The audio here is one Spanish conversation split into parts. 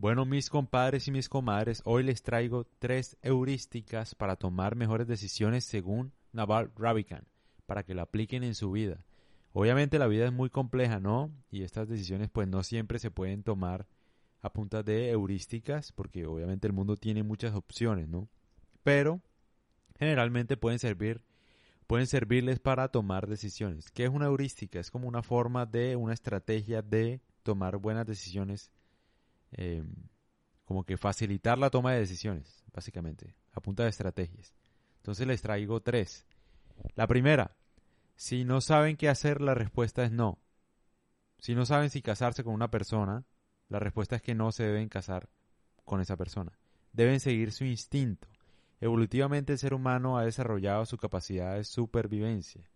Bueno, mis compadres y mis comadres, hoy les traigo tres heurísticas para tomar mejores decisiones según Naval Ravikant, para que lo apliquen en su vida. Obviamente la vida es muy compleja, ¿no? Y estas decisiones pues no siempre se pueden tomar a punta de heurísticas, porque obviamente el mundo tiene muchas opciones, ¿no? Pero generalmente pueden servir pueden servirles para tomar decisiones. ¿Qué es una heurística? Es como una forma de, una estrategia de tomar buenas decisiones, eh, como que facilitar la toma de decisiones, básicamente, a punta de estrategias. Entonces les traigo tres. La primera, si no saben qué hacer, la respuesta es no. Si no saben si casarse con una persona, la respuesta es que no se deben casar con esa persona. Deben seguir su instinto. Evolutivamente el ser humano ha desarrollado su capacidad de supervivencia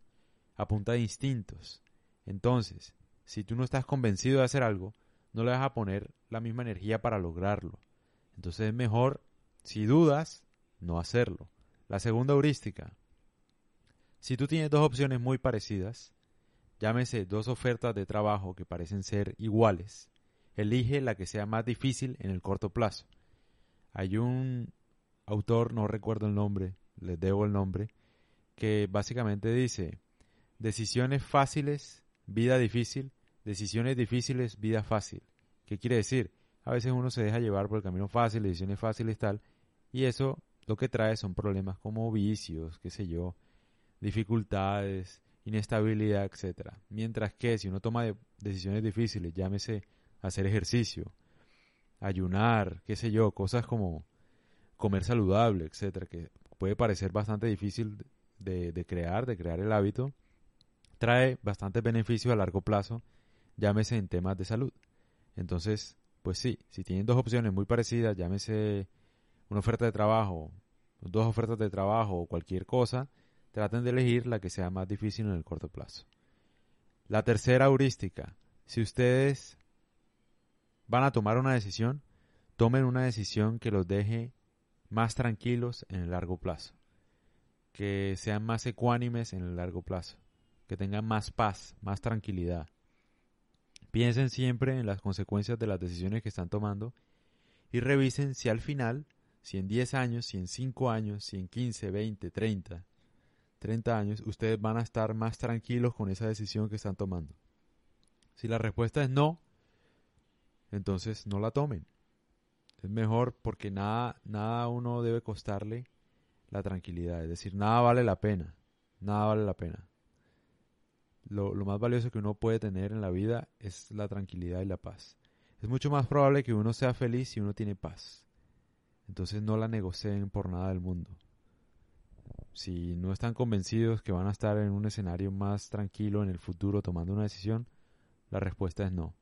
a punta de instintos. Entonces, si tú no estás convencido de hacer algo, no le vas a poner la misma energía para lograrlo. Entonces es mejor, si dudas, no hacerlo. La segunda heurística. Si tú tienes dos opciones muy parecidas, llámese dos ofertas de trabajo que parecen ser iguales, elige la que sea más difícil en el corto plazo. Hay un autor, no recuerdo el nombre, les debo el nombre, que básicamente dice, decisiones fáciles, vida difícil, decisiones difíciles, vida fácil. ¿Qué quiere decir? A veces uno se deja llevar por el camino fácil, decisiones fáciles tal, y eso lo que trae son problemas como vicios, qué sé yo, dificultades, inestabilidad, etcétera. Mientras que si uno toma decisiones difíciles, llámese hacer ejercicio, ayunar, qué sé yo, cosas como comer saludable, etcétera, que puede parecer bastante difícil de, crear, de crear el hábito, trae bastantes beneficios a largo plazo, llámese en temas de salud. Entonces, pues sí, si tienen dos opciones muy parecidas, llámese una oferta de trabajo, dos ofertas de trabajo o cualquier cosa, traten de elegir la que sea más difícil en el corto plazo. La tercera heurística, si ustedes van a tomar una decisión, tomen una decisión que los deje más tranquilos en el largo plazo, que sean más ecuánimes en el largo plazo, que tengan más paz, más tranquilidad. Piensen siempre en las consecuencias de las decisiones que están tomando y revisen si al final, si en 10 años, si en 5 años, si en 15, 20, 30, 30 años, ustedes van a estar más tranquilos con esa decisión que están tomando. Si la respuesta es no, entonces no la tomen. Es mejor porque nada, nada uno debe costarle la tranquilidad. Es decir, nada vale la pena. Nada vale la pena. Lo, más valioso que uno puede tener en la vida es la tranquilidad y la paz. Es mucho más probable que uno sea feliz si uno tiene paz. Entonces no la negocien por nada del mundo. Si no están convencidos que van a estar en un escenario más tranquilo en el futuro tomando una decisión, la respuesta es no.